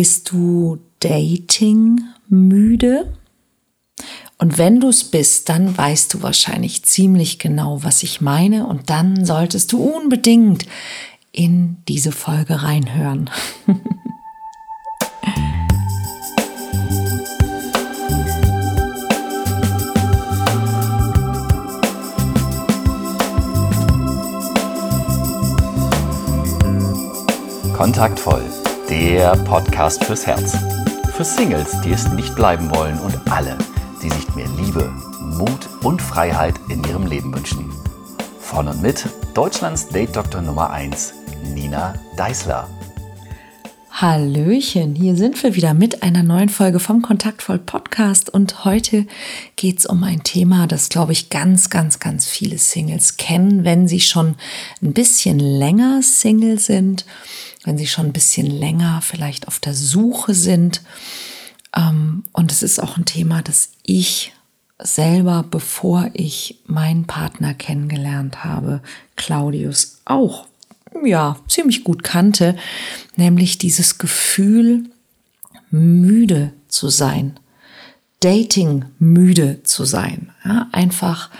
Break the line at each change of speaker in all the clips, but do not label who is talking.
Bist du Dating müde? Und wenn du es bist, dann weißt du wahrscheinlich ziemlich genau, was ich meine. Und dann solltest du unbedingt in diese Folge reinhören.
Kontaktvoll, der Podcast fürs Herz. Für Singles, die es nicht bleiben wollen und alle, die sich mehr Liebe, Mut und Freiheit in ihrem Leben wünschen. Von und mit Deutschlands Date-Doktor Nummer 1, Nina Deißler.
Hallöchen, hier sind wir wieder mit einer neuen Folge vom Kontaktvoll Podcast und heute geht es um ein Thema, das glaube ich ganz, ganz, ganz viele Singles kennen, wenn sie schon ein bisschen länger Single sind, wenn sie schon ein bisschen länger vielleicht auf der Suche sind ähm, und es ist auch ein Thema, das ich selber, bevor ich meinen Partner kennengelernt habe, Claudius auch ja ziemlich gut kannte, nämlich dieses Gefühl, müde zu sein, Dating müde zu sein, ja, einfach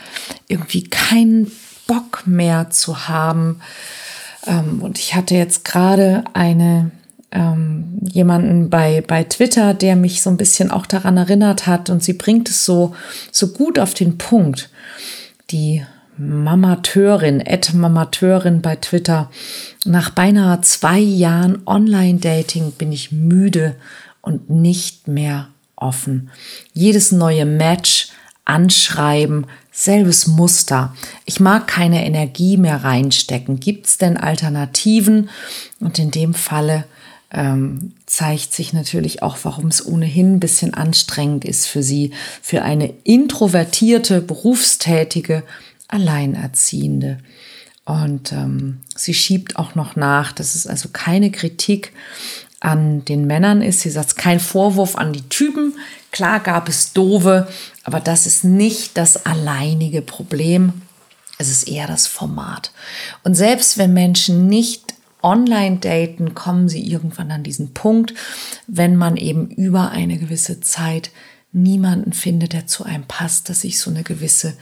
irgendwie keinen Bock mehr zu haben. Ähm, und ich hatte jetzt gerade eine ähm, jemanden bei, bei Twitter, der mich so ein bisschen auch daran erinnert hat und sie bringt es so, so gut auf den Punkt. Die Mamateurin, Ed Mamateurin bei Twitter. Nach beinahe zwei Jahren Online-Dating bin ich müde und nicht mehr offen. Jedes neue Match, Anschreiben, selbes Muster. Ich mag keine Energie mehr reinstecken. Gibt es denn Alternativen? Und in dem Falle ähm, zeigt sich natürlich auch, warum es ohnehin ein bisschen anstrengend ist für sie, für eine introvertierte, berufstätige, Alleinerziehende. Und ähm, sie schiebt auch noch nach, dass es also keine Kritik an den Männern ist. Sie sagt, kein Vorwurf an die Typen. Klar gab es doofe, aber das ist nicht das alleinige Problem. Es ist eher das Format. Und selbst wenn Menschen nicht online daten, kommen sie irgendwann an diesen Punkt, wenn man eben über eine gewisse Zeit niemanden findet, der zu einem passt, dass sich so eine gewisse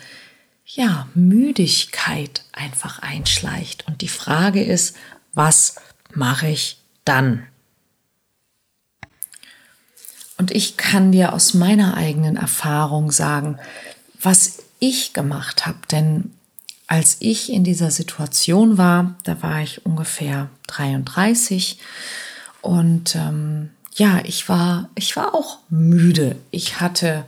ja, Müdigkeit einfach einschleicht. Und die Frage ist, was mache ich dann? Und ich kann dir aus meiner eigenen Erfahrung sagen, was ich gemacht habe, denn als ich in dieser Situation war, da war ich ungefähr 33 und ähm, ja, ich war, ich war auch müde. Ich hatte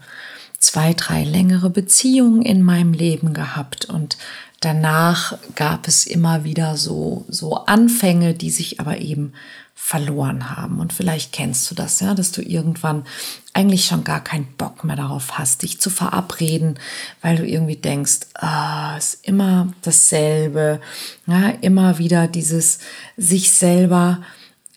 zwei, drei längere Beziehungen in meinem Leben gehabt. Und danach gab es immer wieder so, so Anfänge, die sich aber eben verloren haben. Und vielleicht kennst du das, ja, dass du irgendwann eigentlich schon gar keinen Bock mehr darauf hast, dich zu verabreden, weil du irgendwie denkst, ah, ist immer dasselbe, ja, immer wieder dieses sich selber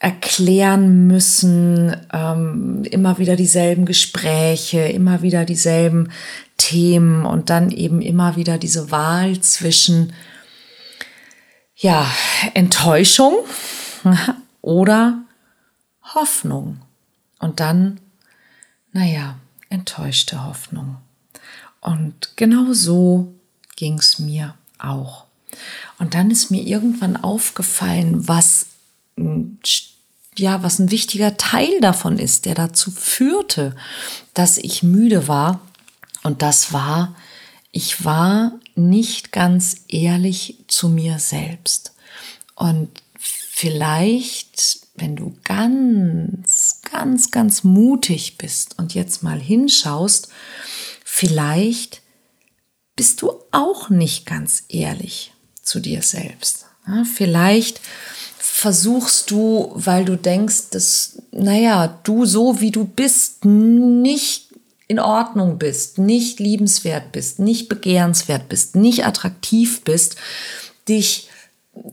erklären müssen, ähm, immer wieder dieselben Gespräche, immer wieder dieselben Themen und dann eben immer wieder diese Wahl zwischen ja, Enttäuschung oder Hoffnung. Und dann, naja, enttäuschte Hoffnung. Und genau so ging es mir auch. Und dann ist mir irgendwann aufgefallen, was ja, was ein wichtiger Teil davon ist, der dazu führte, dass ich müde war. Und das war, ich war nicht ganz ehrlich zu mir selbst. Und vielleicht, wenn du ganz, ganz, ganz mutig bist und jetzt mal hinschaust, vielleicht bist du auch nicht ganz ehrlich zu dir selbst. Ja, vielleicht versuchst du, weil du denkst, dass, naja, du so wie du bist, nicht in Ordnung bist, nicht liebenswert bist, nicht begehrenswert bist, nicht attraktiv bist, dich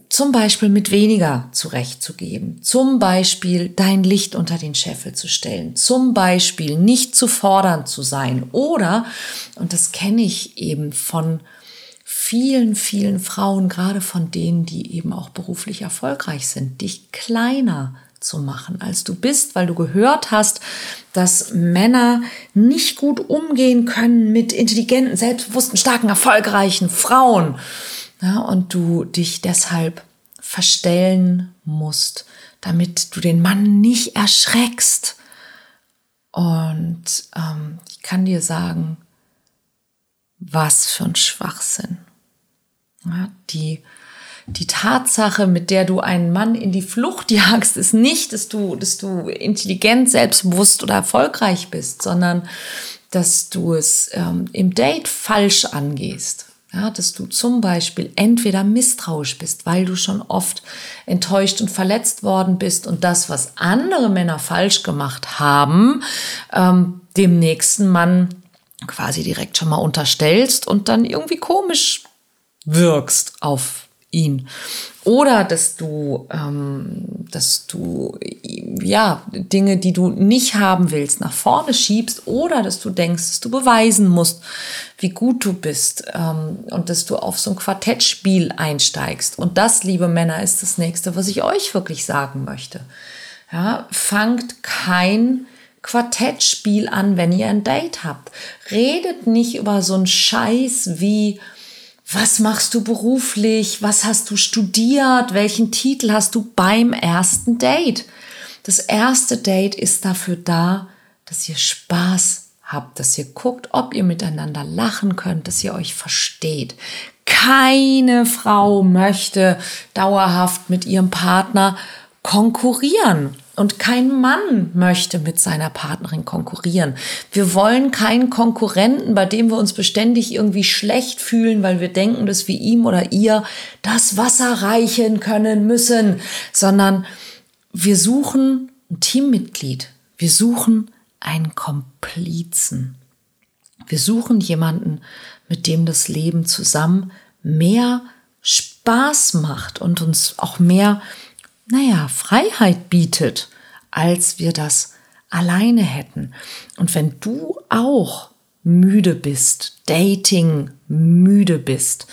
zum Beispiel mit weniger zurechtzugeben, zum Beispiel dein Licht unter den Scheffel zu stellen, zum Beispiel nicht zu fordern zu sein oder, und das kenne ich eben von vielen, vielen Frauen, gerade von denen, die eben auch beruflich erfolgreich sind, dich kleiner zu machen, als du bist, weil du gehört hast, dass Männer nicht gut umgehen können mit intelligenten, selbstbewussten, starken, erfolgreichen Frauen. Ja, und du dich deshalb verstellen musst, damit du den Mann nicht erschreckst. Und ähm, ich kann dir sagen, was für ein Schwachsinn. Die die Tatsache, mit der du einen Mann in die Flucht jagst, ist nicht, dass du, dass du intelligent, selbstbewusst oder erfolgreich bist, sondern dass du es ähm, im Date falsch angehst. Ja, dass du zum Beispiel entweder misstrauisch bist, weil du schon oft enttäuscht und verletzt worden bist und das, was andere Männer falsch gemacht haben, ähm, dem nächsten Mann quasi direkt schon mal unterstellst und dann irgendwie komisch wirkst auf ihn. Oder dass du, ähm, dass du ja Dinge, die du nicht haben willst, nach vorne schiebst oder dass du denkst, dass du beweisen musst, wie gut du bist ähm, und dass du auf so ein Quartettspiel einsteigst. Und das, liebe Männer, ist das nächste, was ich euch wirklich sagen möchte. Ja, fangt kein Quartettspiel an, wenn ihr ein Date habt. Redet nicht über so einen Scheiß wie was machst du beruflich? Was hast du studiert? Welchen Titel hast du beim ersten Date? Das erste Date ist dafür da, dass ihr Spaß habt, dass ihr guckt, ob ihr miteinander lachen könnt, dass ihr euch versteht. Keine Frau möchte dauerhaft mit ihrem Partner konkurrieren. Und kein Mann möchte mit seiner Partnerin konkurrieren. Wir wollen keinen Konkurrenten, bei dem wir uns beständig irgendwie schlecht fühlen, weil wir denken, dass wir ihm oder ihr das Wasser reichen können müssen, sondern wir suchen ein Teammitglied. Wir suchen einen Komplizen. Wir suchen jemanden, mit dem das Leben zusammen mehr Spaß macht und uns auch mehr naja, Freiheit bietet, als wir das alleine hätten. Und wenn du auch müde bist, Dating müde bist,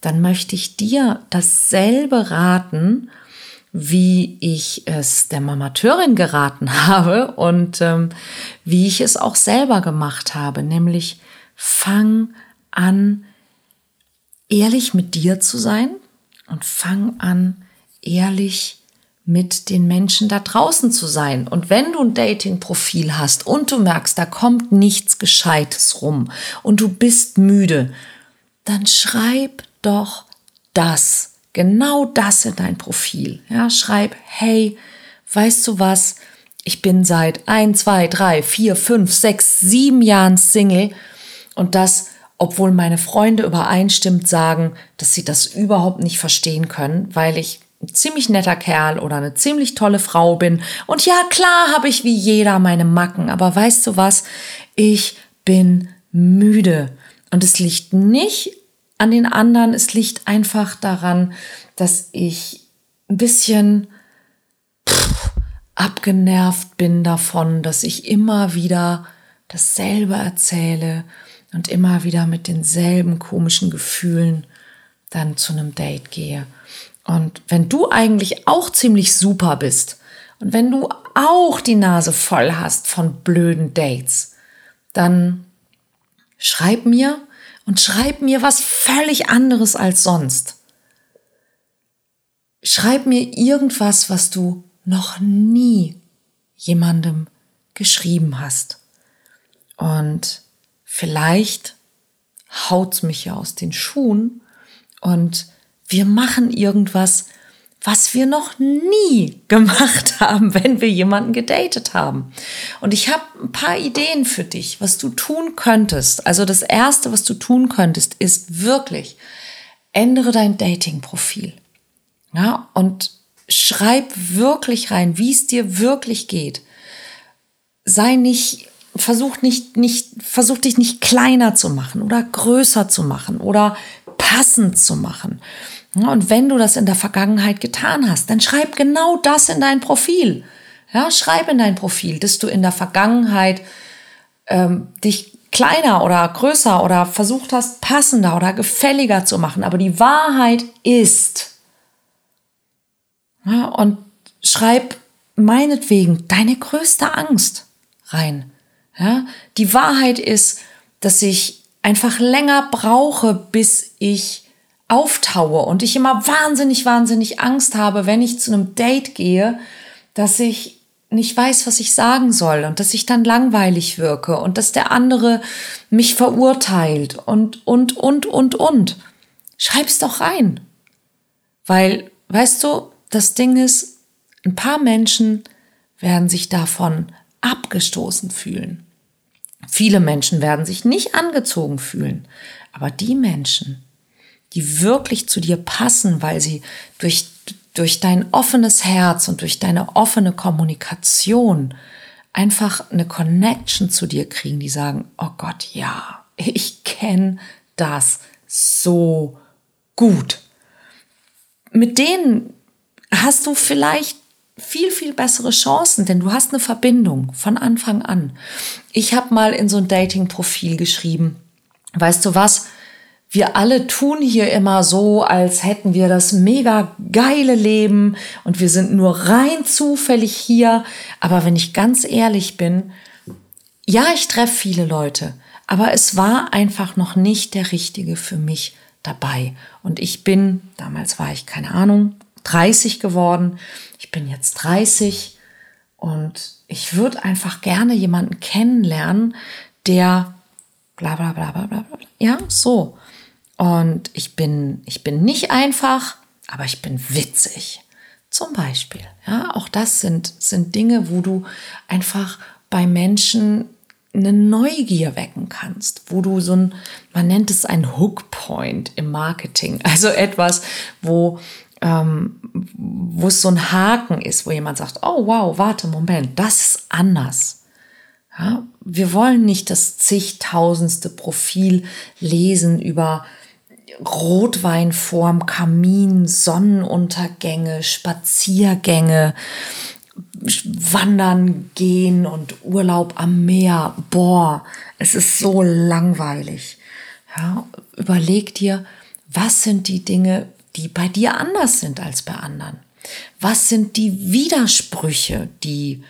dann möchte ich dir dasselbe raten, wie ich es der Mamateurin geraten habe und ähm, wie ich es auch selber gemacht habe, nämlich fang an, ehrlich mit dir zu sein und fang an, ehrlich mit den Menschen da draußen zu sein. Und wenn du ein Dating-Profil hast und du merkst, da kommt nichts Gescheites rum und du bist müde, dann schreib doch das, genau das in dein Profil. Ja, schreib, hey, weißt du was? Ich bin seit ein, zwei, drei, vier, fünf, sechs, sieben Jahren Single und das obwohl meine Freunde übereinstimmend sagen, dass sie das überhaupt nicht verstehen können, weil ich ziemlich netter Kerl oder eine ziemlich tolle Frau bin. Und ja, klar habe ich wie jeder meine Macken, aber weißt du was? Ich bin müde. Und es liegt nicht an den anderen, es liegt einfach daran, dass ich ein bisschen abgenervt bin davon, dass ich immer wieder dasselbe erzähle und immer wieder mit denselben komischen Gefühlen dann zu einem Date gehe. Und wenn du eigentlich auch ziemlich super bist und wenn du auch die Nase voll hast von blöden Dates, dann schreib mir und schreib mir was völlig anderes als sonst. Schreib mir irgendwas, was du noch nie jemandem geschrieben hast. Und vielleicht haut's mich ja aus den Schuhen und wir machen irgendwas, was wir noch nie gemacht haben, wenn wir jemanden gedatet haben. Und ich habe ein paar Ideen für dich, was du tun könntest. Also das Erste, was du tun könntest, ist wirklich, ändere dein Dating-Profil. Ja, und schreib wirklich rein, wie es dir wirklich geht. Sei nicht, versuch nicht, nicht, versuch dich nicht kleiner zu machen oder größer zu machen oder passend zu machen. Und wenn du das in der Vergangenheit getan hast, dann schreib genau das in dein Profil. Ja, schreib in dein Profil, dass du in der Vergangenheit ähm, dich kleiner oder größer oder versucht hast, passender oder gefälliger zu machen. Aber die Wahrheit ist. Ja, und schreib meinetwegen deine größte Angst rein. Ja? Die Wahrheit ist, dass ich einfach länger brauche, bis ich auftaue und ich immer wahnsinnig, wahnsinnig Angst habe, wenn ich zu einem Date gehe, dass ich nicht weiß, was ich sagen soll und dass ich dann langweilig wirke und dass der andere mich verurteilt und, und, und, und, und. Schreib's doch rein. Weil, weißt du, das Ding ist, ein paar Menschen werden sich davon abgestoßen fühlen. Viele Menschen werden sich nicht angezogen fühlen. Aber die Menschen, die wirklich zu dir passen, weil sie durch, durch dein offenes Herz und durch deine offene Kommunikation einfach eine Connection zu dir kriegen, die sagen, oh Gott, ja, ich kenne das so gut. Mit denen hast du vielleicht viel, viel bessere Chancen, denn du hast eine Verbindung von Anfang an. Ich habe mal in so ein Dating-Profil geschrieben, weißt du was, wir alle tun hier immer so, als hätten wir das mega geile Leben und wir sind nur rein zufällig hier. Aber wenn ich ganz ehrlich bin, ja, ich treffe viele Leute, aber es war einfach noch nicht der richtige für mich dabei. Und ich bin, damals war ich keine Ahnung, 30 geworden. Ich bin jetzt 30 und ich würde einfach gerne jemanden kennenlernen, der bla bla bla bla bla. Ja, so. Und ich bin, ich bin nicht einfach, aber ich bin witzig. Zum Beispiel. Ja, auch das sind, sind Dinge, wo du einfach bei Menschen eine Neugier wecken kannst, wo du so ein, man nennt es ein Hookpoint im Marketing, also etwas, wo ähm, wo es so ein Haken ist, wo jemand sagt, oh wow, warte, Moment, das ist anders. Ja, wir wollen nicht das zigtausendste Profil lesen über Rotwein vorm Kamin, Sonnenuntergänge, Spaziergänge, Wandern gehen und Urlaub am Meer. Boah, es ist so langweilig. Ja, überleg dir, was sind die Dinge, die bei dir anders sind als bei anderen? Was sind die Widersprüche, die,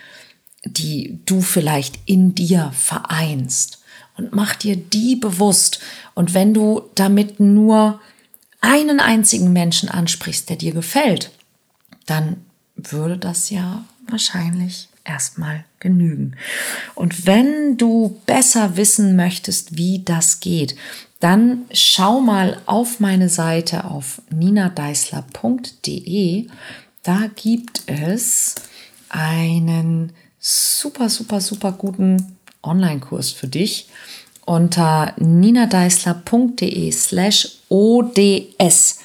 die du vielleicht in dir vereinst? Und mach dir die bewusst. Und wenn du damit nur einen einzigen Menschen ansprichst, der dir gefällt, dann würde das ja wahrscheinlich erstmal genügen. Und wenn du besser wissen möchtest, wie das geht, dann schau mal auf meine Seite auf ninadeisler.de. Da gibt es einen super, super, super guten Online-Kurs für dich unter ninadeisler.de slash ODS.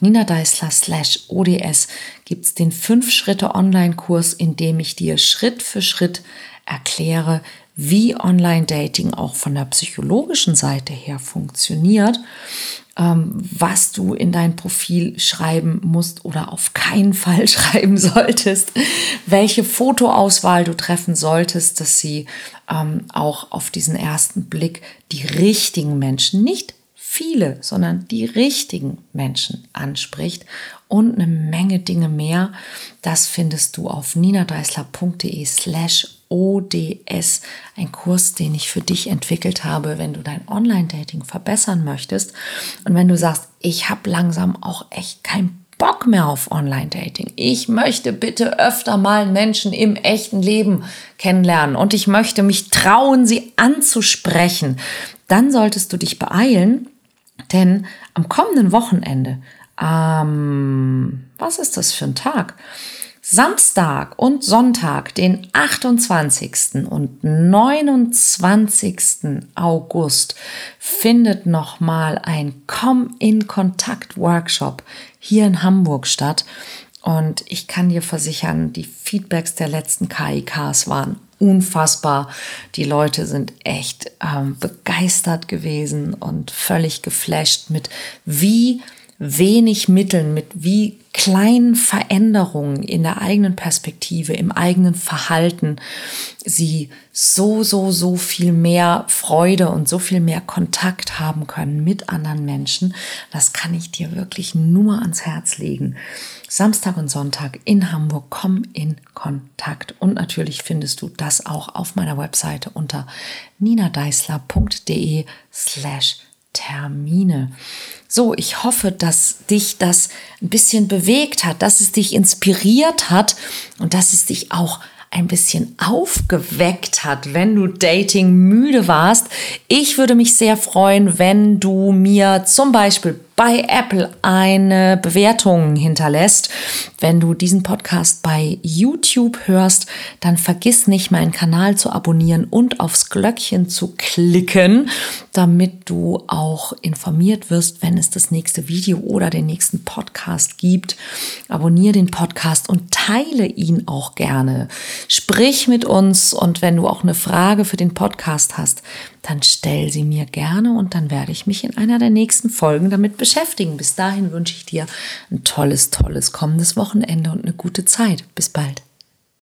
Nina Deisler slash ODS gibt es den 5-Schritte-Online-Kurs, in dem ich dir Schritt für Schritt erkläre, wie Online-Dating auch von der psychologischen Seite her funktioniert, ähm, was du in dein Profil schreiben musst oder auf keinen Fall schreiben solltest, welche Fotoauswahl du treffen solltest, dass sie ähm, auch auf diesen ersten Blick die richtigen Menschen, nicht viele, sondern die richtigen Menschen anspricht und eine Menge Dinge mehr. Das findest du auf ninadeisler.de slash ODS, ein Kurs, den ich für dich entwickelt habe, wenn du dein Online-Dating verbessern möchtest. Und wenn du sagst, ich habe langsam auch echt keinen Bock mehr auf Online-Dating. Ich möchte bitte öfter mal Menschen im echten Leben kennenlernen und ich möchte mich trauen, sie anzusprechen. Dann solltest du dich beeilen, denn am kommenden Wochenende, ähm, was ist das für ein Tag? Samstag und Sonntag, den 28. und 29. August, findet nochmal ein Komm in Kontakt Workshop hier in Hamburg statt. Und ich kann dir versichern, die Feedbacks der letzten KIKs waren unfassbar. Die Leute sind echt ähm, begeistert gewesen und völlig geflasht mit, wie wenig Mitteln, mit wie kleinen Veränderungen in der eigenen Perspektive, im eigenen Verhalten, sie so, so, so viel mehr Freude und so viel mehr Kontakt haben können mit anderen Menschen. Das kann ich dir wirklich nur ans Herz legen. Samstag und Sonntag in Hamburg, komm in Kontakt. Und natürlich findest du das auch auf meiner Webseite unter ninadeisler.de slash Termine. So, ich hoffe, dass dich das ein bisschen bewegt hat, dass es dich inspiriert hat und dass es dich auch ein bisschen aufgeweckt hat, wenn du Dating müde warst. Ich würde mich sehr freuen, wenn du mir zum Beispiel bei Apple eine Bewertung hinterlässt. Wenn du diesen Podcast bei YouTube hörst, dann vergiss nicht, meinen Kanal zu abonnieren und aufs Glöckchen zu klicken, damit du auch informiert wirst, wenn es das nächste Video oder den nächsten Podcast gibt. Abonniere den Podcast und teile ihn auch gerne. Sprich mit uns und wenn du auch eine Frage für den Podcast hast, dann stell sie mir gerne und dann werde ich mich in einer der nächsten Folgen damit beschäftigen. Bis dahin wünsche ich dir ein tolles, tolles kommendes Wochenende und eine gute Zeit. Bis bald.